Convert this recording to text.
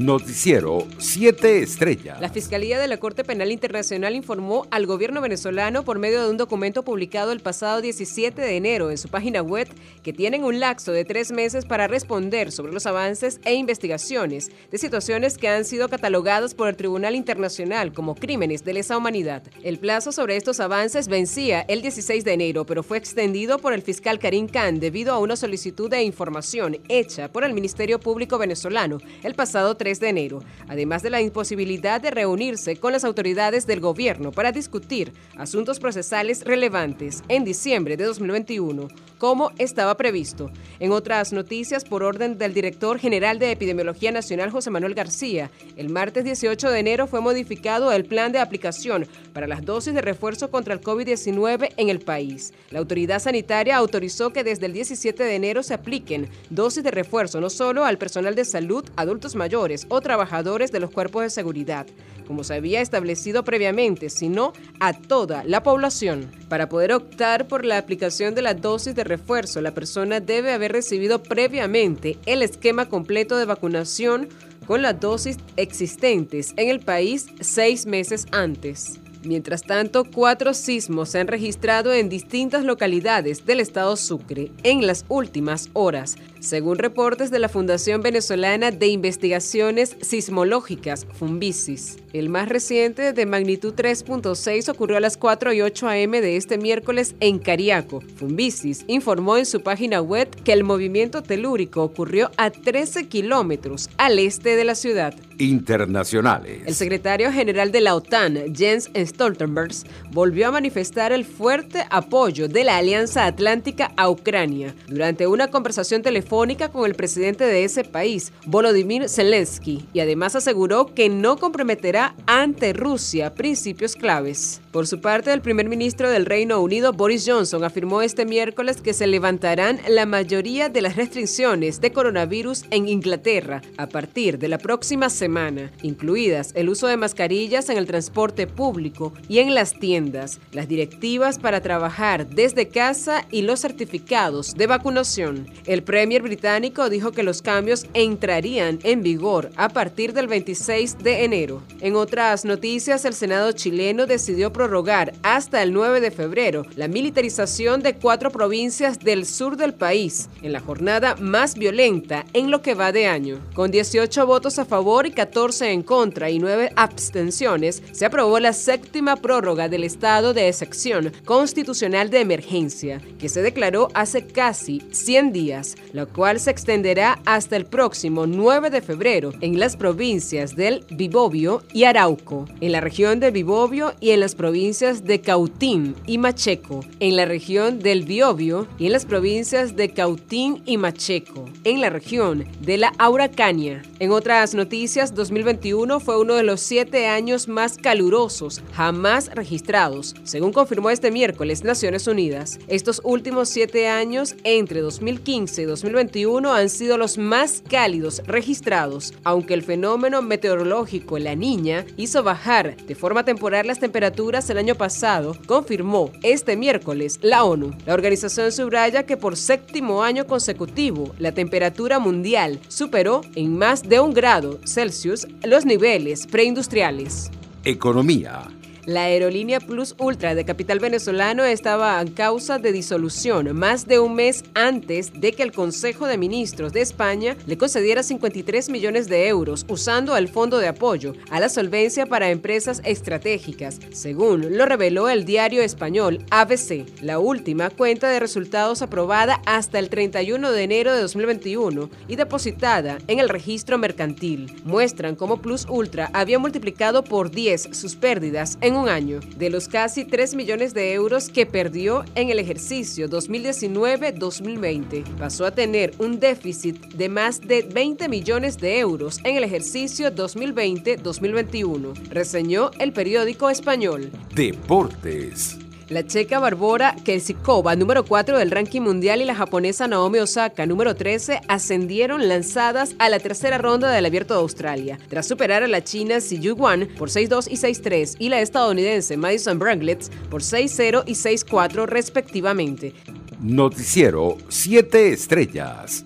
Noticiero 7 Estrellas. La Fiscalía de la Corte Penal Internacional informó al gobierno venezolano por medio de un documento publicado el pasado 17 de enero en su página web que tienen un lapso de tres meses para responder sobre los avances e investigaciones de situaciones que han sido catalogadas por el Tribunal Internacional como crímenes de lesa humanidad. El plazo sobre estos avances vencía el 16 de enero, pero fue extendido por el fiscal Karim Khan debido a una solicitud de información hecha por el Ministerio Público venezolano el pasado 3 de enero, además de la imposibilidad de reunirse con las autoridades del gobierno para discutir asuntos procesales relevantes en diciembre de 2021, como estaba previsto. En otras noticias, por orden del director general de Epidemiología Nacional, José Manuel García, el martes 18 de enero fue modificado el plan de aplicación para las dosis de refuerzo contra el COVID-19 en el país. La autoridad sanitaria autorizó que desde el 17 de enero se apliquen dosis de refuerzo no solo al personal de salud, adultos mayores, o trabajadores de los cuerpos de seguridad, como se había establecido previamente, sino a toda la población. Para poder optar por la aplicación de la dosis de refuerzo, la persona debe haber recibido previamente el esquema completo de vacunación con las dosis existentes en el país seis meses antes. Mientras tanto, cuatro sismos se han registrado en distintas localidades del estado Sucre en las últimas horas, según reportes de la Fundación Venezolana de Investigaciones Sismológicas, FUNVISIS. El más reciente, de magnitud 3.6, ocurrió a las 4 y 8 a.m. de este miércoles en Cariaco. FUNVISIS informó en su página web que el movimiento telúrico ocurrió a 13 kilómetros al este de la ciudad. Internacionales. El secretario general de la OTAN, Jens Stoltenberg, volvió a manifestar el fuerte apoyo de la Alianza Atlántica a Ucrania durante una conversación telefónica con el presidente de ese país, Volodymyr Zelensky, y además aseguró que no comprometerá ante Rusia principios claves. Por su parte, el primer ministro del Reino Unido, Boris Johnson, afirmó este miércoles que se levantarán la mayoría de las restricciones de coronavirus en Inglaterra a partir de la próxima semana, incluidas el uso de mascarillas en el transporte público y en las tiendas, las directivas para trabajar desde casa y los certificados de vacunación. El premier británico dijo que los cambios entrarían en vigor a partir del 26 de enero. En otras noticias, el Senado chileno decidió prorrogar hasta el 9 de febrero la militarización de cuatro provincias del sur del país, en la jornada más violenta en lo que va de año. Con 18 votos a favor y 14 en contra y 9 abstenciones, se aprobó la séptima prórroga del estado de excepción constitucional de emergencia, que se declaró hace casi 100 días, lo cual se extenderá hasta el próximo 9 de febrero en las provincias del Bibobio y Arauco, en la región de Bibobio y en las provincias de Cautín y Macheco, en la región del Biobio y en las provincias de Cautín y Macheco, en la región de la Auracania. En otras noticias, 2021 fue uno de los siete años más calurosos jamás registrados, según confirmó este miércoles Naciones Unidas. Estos últimos siete años, entre 2015 y 2021, han sido los más cálidos registrados, aunque el fenómeno meteorológico La Niña hizo bajar de forma temporal las temperaturas el año pasado, confirmó este miércoles la ONU. La organización subraya que por séptimo año consecutivo la temperatura mundial superó en más de un grado Celsius los niveles preindustriales. Economía. La aerolínea Plus Ultra de capital venezolano estaba en causa de disolución más de un mes antes de que el Consejo de Ministros de España le concediera 53 millones de euros usando el Fondo de Apoyo a la Solvencia para Empresas Estratégicas, según lo reveló el diario español ABC. La última cuenta de resultados aprobada hasta el 31 de enero de 2021 y depositada en el registro mercantil muestran cómo Plus Ultra había multiplicado por 10 sus pérdidas en un año, de los casi 3 millones de euros que perdió en el ejercicio 2019-2020. Pasó a tener un déficit de más de 20 millones de euros en el ejercicio 2020-2021, reseñó el periódico español. Deportes. La checa Barbora Kelsikova, número 4 del ranking mundial, y la japonesa Naomi Osaka, número 13, ascendieron lanzadas a la tercera ronda del Abierto de Australia, tras superar a la china Si Yuan por 6-2 y 6-3 y la estadounidense Madison Branglitz por 6-0 y 6-4 respectivamente. Noticiero 7 Estrellas.